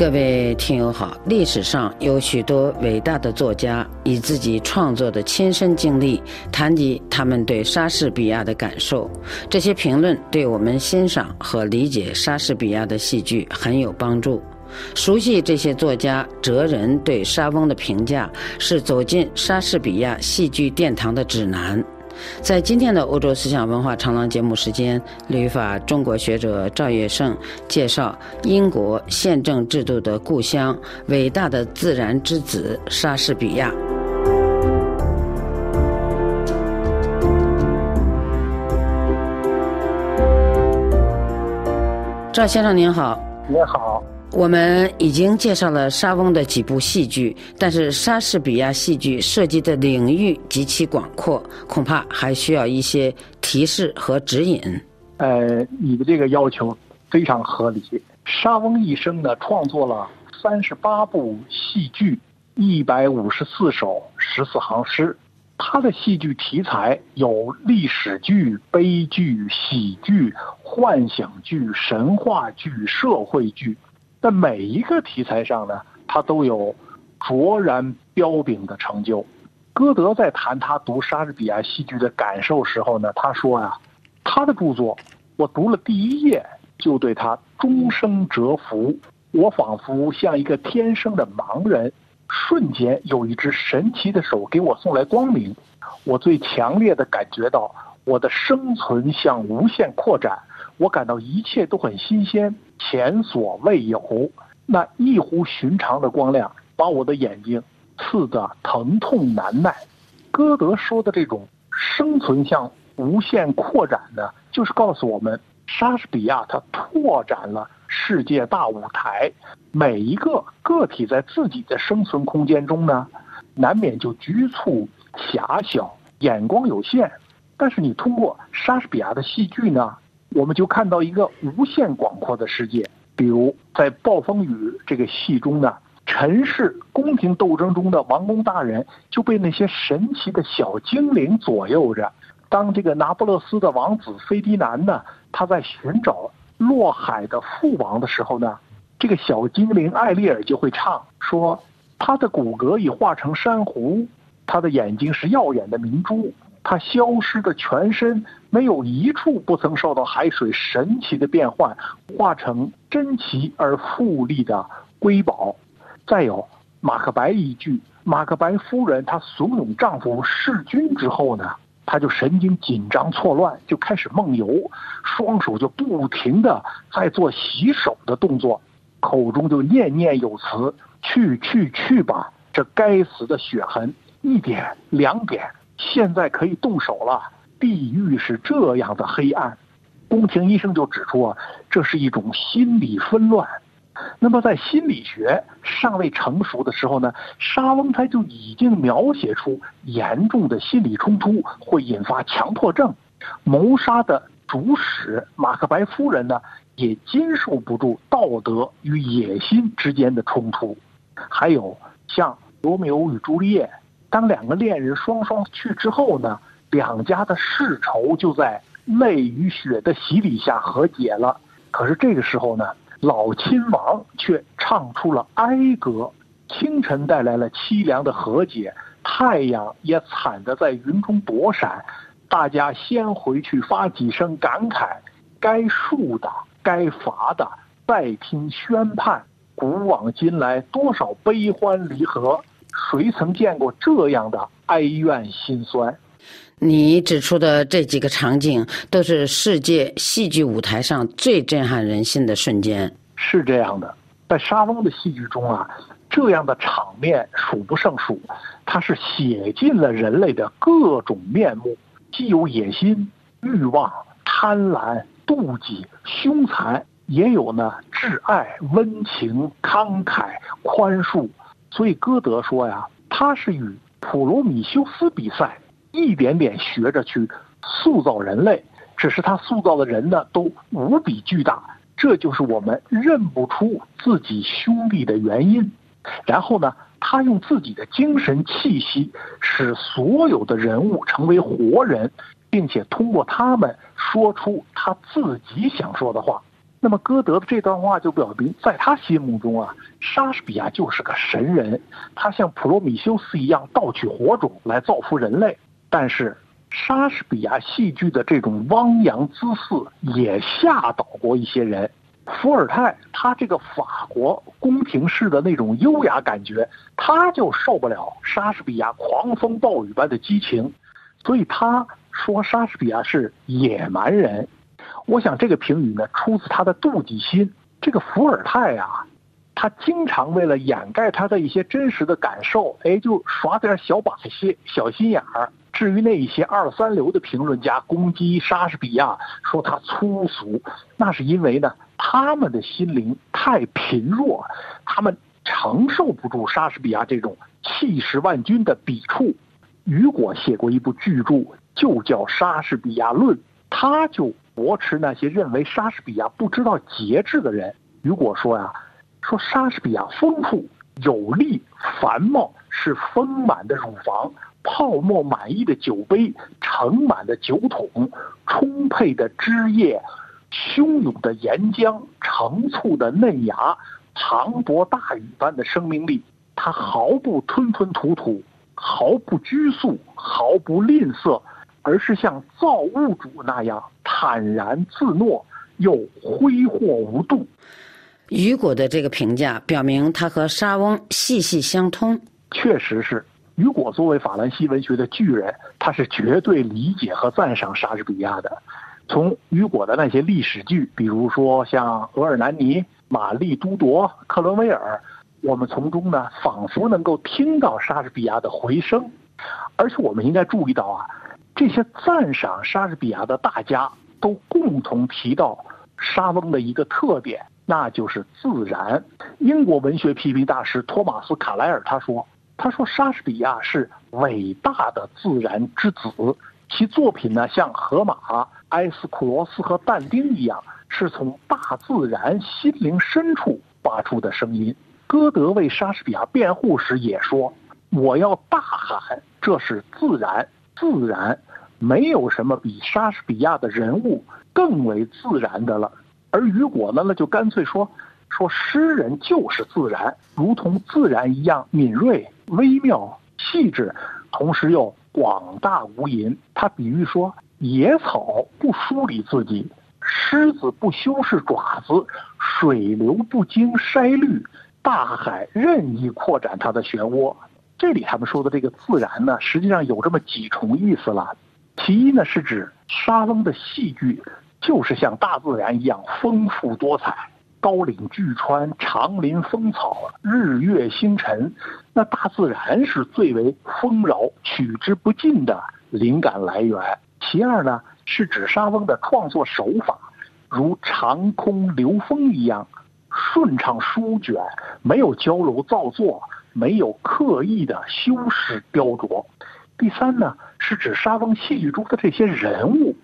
各位听友好，历史上有许多伟大的作家以自己创作的亲身经历谈及他们对莎士比亚的感受，这些评论对我们欣赏和理解莎士比亚的戏剧很有帮助。熟悉这些作家哲人对莎翁的评价，是走进莎士比亚戏剧殿堂的指南。在今天的欧洲思想文化长廊节目时间，旅法中国学者赵月胜介绍英国宪政制度的故乡——伟大的自然之子莎士比亚。赵先生您好，你好。我们已经介绍了莎翁的几部戏剧，但是莎士比亚戏剧涉及的领域极其广阔，恐怕还需要一些提示和指引。呃，你的这个要求非常合理。莎翁一生呢，创作了三十八部戏剧，一百五十四首十四行诗。他的戏剧题材有历史剧、悲剧、喜剧、幻想剧、神话剧、社会剧。在每一个题材上呢，他都有卓然彪炳的成就。歌德在谈他读莎士比亚戏剧的感受时候呢，他说呀，他的著作我读了第一页就对他终生折服，我仿佛像一个天生的盲人，瞬间有一只神奇的手给我送来光明，我最强烈的感觉到我的生存向无限扩展。我感到一切都很新鲜，前所未有。那异乎寻常的光亮把我的眼睛刺得疼痛难耐。歌德说的这种生存向无限扩展呢，就是告诉我们，莎士比亚他拓展了世界大舞台。每一个个体在自己的生存空间中呢，难免就局促、狭小，眼光有限。但是你通过莎士比亚的戏剧呢？我们就看到一个无限广阔的世界，比如在《暴风雨》这个戏中呢，尘世宫廷斗争中的王公大人就被那些神奇的小精灵左右着。当这个拿破勒斯的王子菲迪南呢，他在寻找落海的父王的时候呢，这个小精灵艾丽尔就会唱说：“他的骨骼已化成珊瑚，他的眼睛是耀眼的明珠。”他消失的全身没有一处不曾受到海水神奇的变换，化成珍奇而富丽的瑰宝。再有《马克白》一句，马克白夫人她怂恿丈夫弑君之后呢，她就神经紧张错乱，就开始梦游，双手就不停的在做洗手的动作，口中就念念有词：“去去去吧，这该死的血痕，一点两点。”现在可以动手了。地狱是这样的黑暗，宫廷医生就指出啊，这是一种心理纷乱。那么在心理学尚未成熟的时候呢，莎翁他就已经描写出严重的心理冲突会引发强迫症。谋杀的主使马克白夫人呢，也经受不住道德与野心之间的冲突。还有像罗密欧与朱丽叶。当两个恋人双双去之后呢，两家的世仇就在泪与血的洗礼下和解了。可是这个时候呢，老亲王却唱出了哀歌，清晨带来了凄凉的和解，太阳也惨的在云中躲闪。大家先回去发几声感慨，该恕的该罚的，再听宣判。古往今来，多少悲欢离合。谁曾见过这样的哀怨心酸？你指出的这几个场景，都是世界戏剧舞台上最震撼人心的瞬间。是这样的，在莎翁的戏剧中啊，这样的场面数不胜数。它是写尽了人类的各种面目，既有野心、欲望、贪婪、妒忌、凶残，也有呢挚爱、温情、慷慨、宽恕。所以歌德说呀，他是与普罗米修斯比赛，一点点学着去塑造人类。只是他塑造的人呢，都无比巨大，这就是我们认不出自己兄弟的原因。然后呢，他用自己的精神气息，使所有的人物成为活人，并且通过他们说出他自己想说的话。那么歌德的这段话就表明，在他心目中啊，莎士比亚就是个神人，他像普罗米修斯一样盗取火种来造福人类。但是，莎士比亚戏剧的这种汪洋姿势也吓倒过一些人。伏尔泰他这个法国宫廷式的那种优雅感觉，他就受不了莎士比亚狂风暴雨般的激情，所以他说莎士比亚是野蛮人。我想这个评语呢，出自他的妒忌心。这个伏尔泰啊，他经常为了掩盖他的一些真实的感受，哎，就耍点小把戏、小心眼儿。至于那一些二三流的评论家攻击莎士比亚，说他粗俗，那是因为呢，他们的心灵太贫弱，他们承受不住莎士比亚这种气势万钧的笔触。雨果写过一部巨著，就叫《莎士比亚论》，他就。驳斥那些认为莎士比亚不知道节制的人。雨果说呀，说莎士比亚丰富、有力、繁茂，是丰满的乳房、泡沫满溢的酒杯、盛满的酒桶、充沛的汁液、汹涌的岩浆、成簇的嫩芽、磅礴大雨般的生命力。他毫不吞吞吐吐，毫不拘束，毫不吝啬。而是像造物主那样坦然自若，又挥霍无度。雨果的这个评价表明，他和莎翁息息相通。确实是，雨果作为法兰西文学的巨人，他是绝对理解和赞赏莎士比亚的。从雨果的那些历史剧，比如说像《额尔南尼》《玛丽都铎》《克伦威尔》，我们从中呢，仿佛能够听到莎士比亚的回声。而且，我们应该注意到啊。这些赞赏莎士比亚的大家都共同提到莎翁的一个特点，那就是自然。英国文学批评大师托马斯·卡莱尔他说：“他说莎士比亚是伟大的自然之子，其作品呢像荷马、埃斯库罗斯和但丁一样，是从大自然心灵深处发出的声音。”歌德为莎士比亚辩护时也说：“我要大喊，这是自然。”自然，没有什么比莎士比亚的人物更为自然的了。而雨果呢，那就干脆说，说诗人就是自然，如同自然一样敏锐、微妙、细致，同时又广大无垠。他比喻说，野草不梳理自己，狮子不修饰爪子，水流不经筛滤，大海任意扩展它的漩涡。这里他们说的这个自然呢，实际上有这么几重意思了。其一呢，是指莎翁的戏剧就是像大自然一样丰富多彩，高岭巨川、长林风草、日月星辰，那大自然是最为丰饶、取之不尽的灵感来源。其二呢，是指莎翁的创作手法，如长空流风一样顺畅舒卷，没有娇柔造作。没有刻意的修饰雕琢。第三呢，是指莎翁戏剧中的这些人物，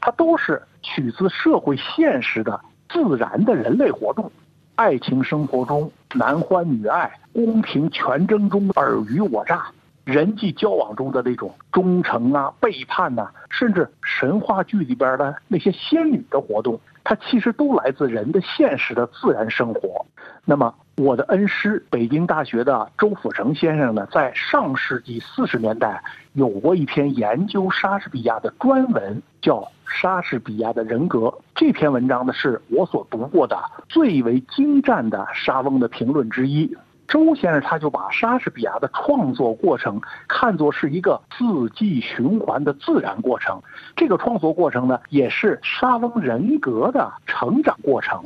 他都是取自社会现实的自然的人类活动，爱情生活中男欢女爱，宫廷权争中尔虞我诈，人际交往中的那种忠诚啊、背叛呐，甚至神话剧里边的那些仙女的活动，它其实都来自人的现实的自然生活。那么。我的恩师，北京大学的周辅成先生呢，在上世纪四十年代有过一篇研究莎士比亚的专文，叫《莎士比亚的人格》。这篇文章呢，是我所读过的最为精湛的莎翁的评论之一。周先生他就把莎士比亚的创作过程看作是一个四季循环的自然过程，这个创作过程呢，也是莎翁人格的成长过程。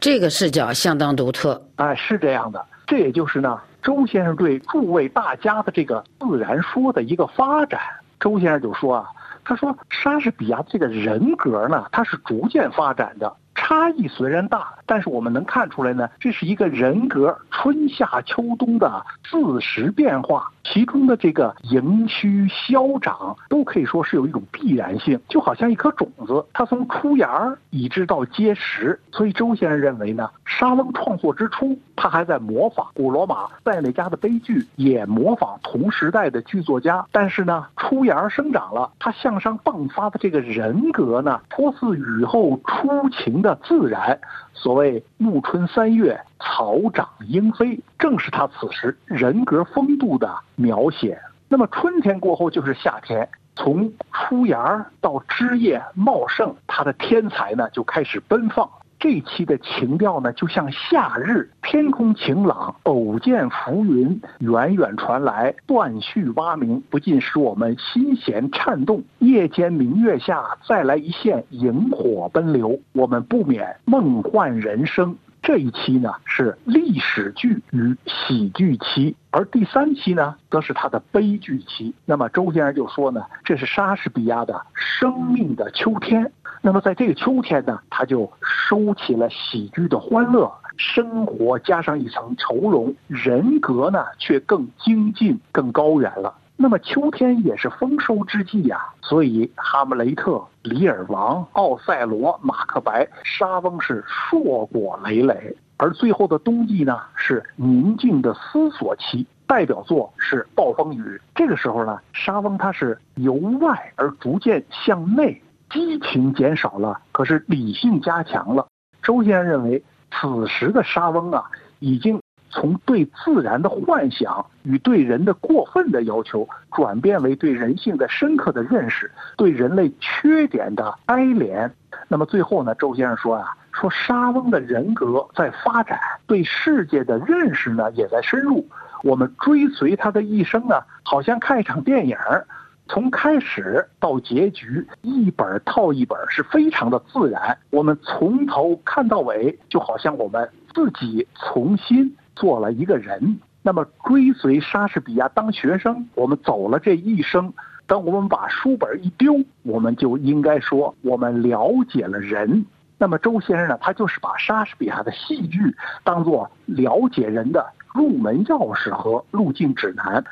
这个视角相当独特，哎，是这样的。这也就是呢，周先生对诸位大家的这个自然说的一个发展。周先生就说啊，他说莎士比亚这个人格呢，它是逐渐发展的。差异虽然大，但是我们能看出来呢，这是一个人格春夏秋冬的自时变化。其中的这个盈虚消长都可以说是有一种必然性，就好像一颗种子，它从出芽儿一直到结实。所以周先生认为呢，沙翁创作之初，他还在模仿古罗马塞内加的悲剧，也模仿同时代的剧作家。但是呢，出芽儿生长了，他向上迸发的这个人格呢，颇似雨后初晴的自然。所所谓暮春三月，草长莺飞，正是他此时人格风度的描写。那么春天过后就是夏天，从出芽到枝叶茂盛，他的天才呢就开始奔放。这一期的情调呢，就像夏日天空晴朗，偶见浮云远远传来，断续蛙鸣，不禁使我们心弦颤动。夜间明月下，再来一线萤火奔流，我们不免梦幻人生。这一期呢是历史剧与喜剧期，而第三期呢则是他的悲剧期。那么周先生就说呢，这是莎士比亚的生命的秋天。那么在这个秋天呢，他就收起了喜剧的欢乐，生活加上一层愁容，人格呢却更精进、更高远了。那么秋天也是丰收之际呀，所以哈姆雷特、李尔王、奥赛罗、马克白、沙翁是硕果累累，而最后的冬季呢是宁静的思索期，代表作是暴风雨。这个时候呢，沙翁他是由外而逐渐向内，激情减少了，可是理性加强了。周先生认为，此时的沙翁啊，已经。从对自然的幻想与对人的过分的要求，转变为对人性的深刻的认识，对人类缺点的哀怜。那么最后呢？周先生说啊，说沙翁的人格在发展，对世界的认识呢也在深入。我们追随他的一生呢，好像看一场电影，从开始到结局，一本套一本，是非常的自然。我们从头看到尾，就好像我们自己重新。做了一个人，那么追随莎士比亚当学生，我们走了这一生。当我们把书本一丢，我们就应该说我们了解了人。那么周先生呢，他就是把莎士比亚的戏剧当做了解人的入门钥匙和路径指南。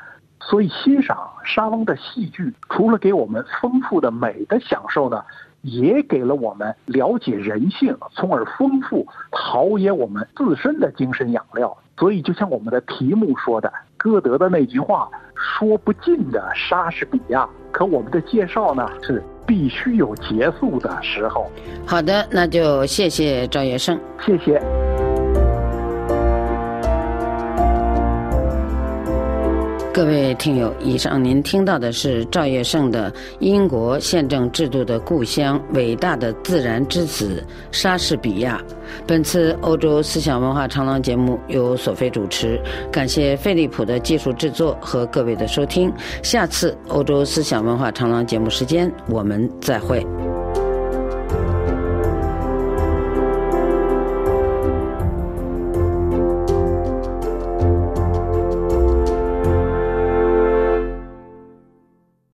所以欣赏沙翁的戏剧，除了给我们丰富的美的享受呢，也给了我们了解人性，从而丰富陶冶我们自身的精神养料。所以，就像我们的题目说的，歌德的那句话“说不尽的莎士比亚”，可我们的介绍呢是必须有结束的时候。好的，那就谢谢赵业胜，谢谢。各位听友，以上您听到的是赵业胜的《英国宪政制度的故乡：伟大的自然之子莎士比亚》。本次欧洲思想文化长廊节目由索菲主持，感谢飞利浦的技术制作和各位的收听。下次欧洲思想文化长廊节目时间，我们再会。